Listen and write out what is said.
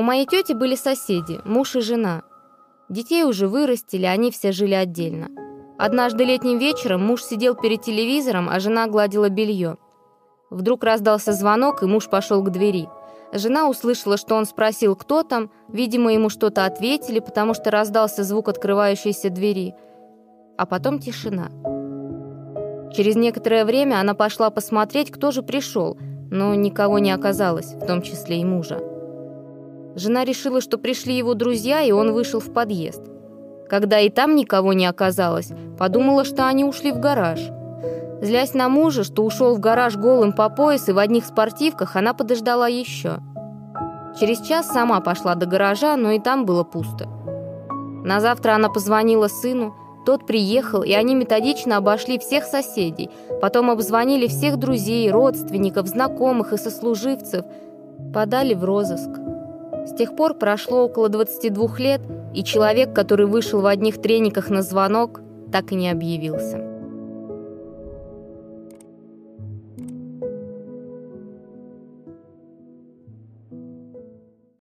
У моей тети были соседи, муж и жена. Детей уже вырастили, они все жили отдельно. Однажды летним вечером муж сидел перед телевизором, а жена гладила белье. Вдруг раздался звонок, и муж пошел к двери. Жена услышала, что он спросил, кто там. Видимо, ему что-то ответили, потому что раздался звук открывающейся двери. А потом тишина. Через некоторое время она пошла посмотреть, кто же пришел, но никого не оказалось, в том числе и мужа. Жена решила, что пришли его друзья, и он вышел в подъезд. Когда и там никого не оказалось, подумала, что они ушли в гараж. Злясь на мужа, что ушел в гараж голым по пояс и в одних спортивках, она подождала еще. Через час сама пошла до гаража, но и там было пусто. На завтра она позвонила сыну, тот приехал, и они методично обошли всех соседей, потом обзвонили всех друзей, родственников, знакомых и сослуживцев, подали в розыск. Тех пор прошло около 22 лет, и человек, который вышел в одних трениках на звонок, так и не объявился.